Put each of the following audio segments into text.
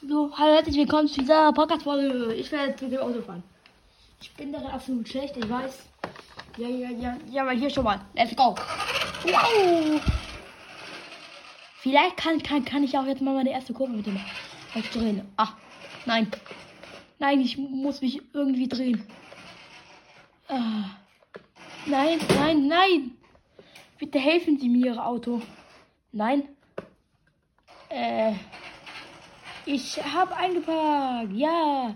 So, hallo, herzlich willkommen zu dieser Podcast-Folge. Ich werde mit dem Auto fahren. Ich bin darin absolut schlecht, ich weiß. Ja, ja, ja, ja, aber hier schon mal. Let's go. Wow. Vielleicht kann, kann, kann ich auch jetzt mal meine erste Kurve mit dem Auto drehen. Ah, nein. Nein, ich muss mich irgendwie drehen. Ah. Nein, nein, nein. Bitte helfen Sie mir, Ihr Auto. Nein. Äh. Ich habe eingeparkt. Ja.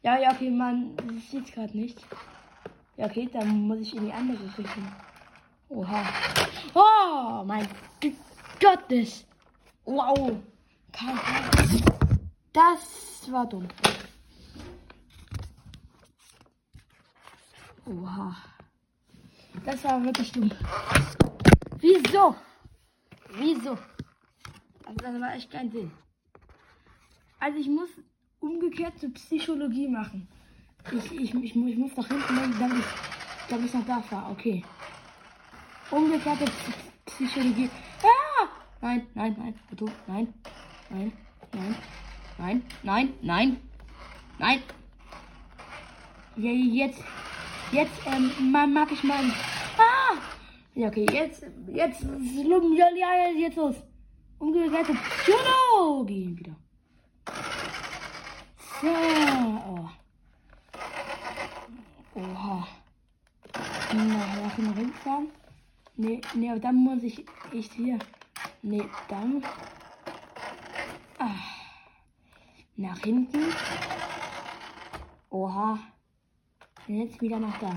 Ja, ja, okay, man sieht gerade nicht. Ja, okay, dann muss ich in die andere Richtung. Oha. Oh, mein Gottes. Wow. Das war dumm. Oha. Das war wirklich dumm. Wieso? Wieso? Also das war echt kein Sinn. Also ich muss umgekehrte Psychologie machen. Ich, ich, ich, ich muss nach hinten, damit ich, damit ich noch da fahre. Okay. Umgekehrte Psychologie. Ah! Nein, nein, nein. Auto. Nein. Nein. Nein. Nein. Nein. Nein. Nein. Ja, jetzt. Jetzt ähm, mag ich mal. Ah! Ja, okay, jetzt. Jetzt. Jetzt los. Umgekehrte Psychologie wieder. So. Oh. Oha. Na, nach hinten fahren. Nee, nee, aber dann muss ich echt hier. Nee, dann. Ah. Nach hinten. Oha. Bin jetzt wieder nach da.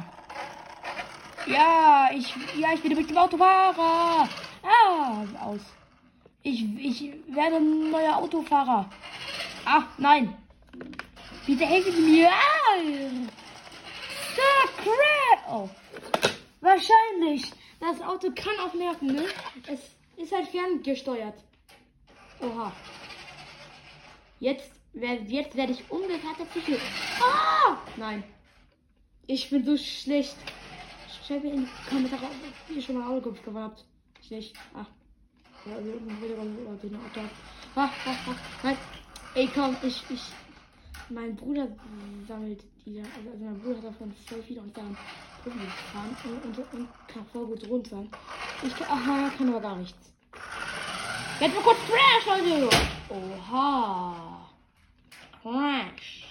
Ja, ich, ja, ich bin mit dem Autofahrer. Ah, aus. Ich, ich werde ein neuer Autofahrer. Ah, nein. Bitte helfen mir. Ah! Crap. Oh. Wahrscheinlich. Das Auto kann auch merken, ne? Es ist halt ferngesteuert. Oha. Jetzt, jetzt werde ich umgekehrt Psycho. Ah! Nein. Ich bin so schlecht. Schreibt mir in die Kommentare, ob ihr schon mal Autokopf gewonnen habt. Ich nicht. Ah. Ja, also, ah, ah, ah. Nein. Ey, komm, ich, ich. Mein Bruder sammelt die, also, also mein Bruder hat davon voll viele und dann Profi gefahren und, und, und kann voll gut runter. Ich kann, aha, kann aber gar nichts. Jetzt mal kurz Crash, Leute! Oha! Crash!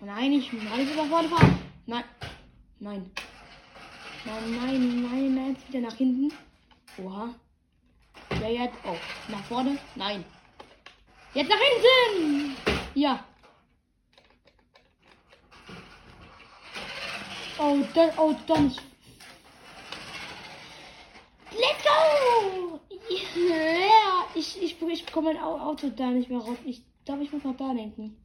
Nein, ich muss alles nach vorne fahren. Nein. Nein. Nein, nein, nein, nein, jetzt wieder nach hinten. Oha. Ja, jetzt. Oh, nach vorne? Nein. Jetzt nach hinten! Ja. Oh, dann, oh, dann. Let's go! Ja, ich, ich, ich bekomme mein Auto da nicht mehr raus. Ich glaube, ich muss noch da denken.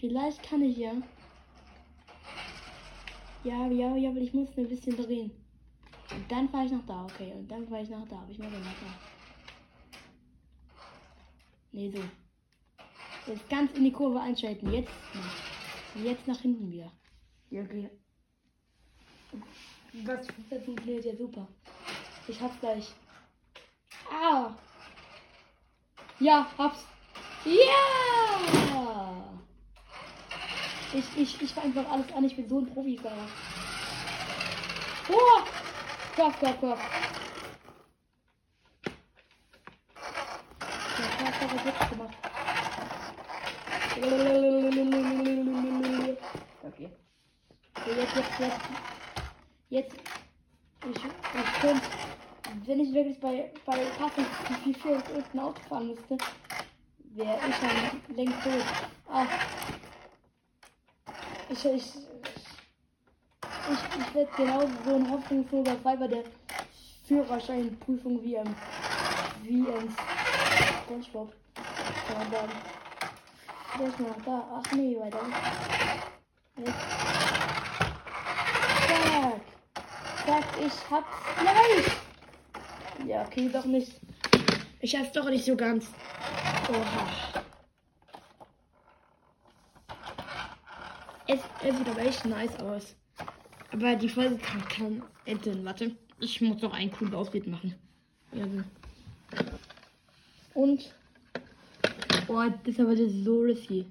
Vielleicht kann ich ja. Ja, ja, ja, aber ich muss ein bisschen drehen. Und dann fahre ich nach da, okay. Und dann fahre ich nach da. Aber ich mache nach da. Nee, so. Jetzt ganz in die Kurve einschalten. Jetzt. Jetzt nach hinten wieder. Ja, okay. Das, das funktioniert ja super. Ich hab's gleich. Ah! Ja, hab's. Ja! Ich, ich, ich fahr einfach alles an. Ich bin so ein Profifahrer. Oh! Kopf, Kopf, Kopf. Witz gemacht. Okay. So, jetzt, jetzt, jetzt. Jetzt. Ich, ich könnte, wenn ich wirklich bei, bei wie viel ich unten Auto fahren müsste, wäre ich dann längst tot. Ah. Ich, ich, ich, ich werde genauso so ein hoffnungsloser Fall bei der Führerscheinprüfung wie, ähm, wie, ähm, SpongeBob. Dann. Der ist noch da. Ach nee, weiter. Zack. Zack, ich hab's gleich. Ja, okay, doch nicht. Ich hab's doch nicht so ganz. Oha. Es, es sieht aber echt nice aus. Aber die Folge kann, kann enden. Warte. Ich muss noch einen coolen Ausbild machen. Ja, so. Und. Boah, das ist aber so risky.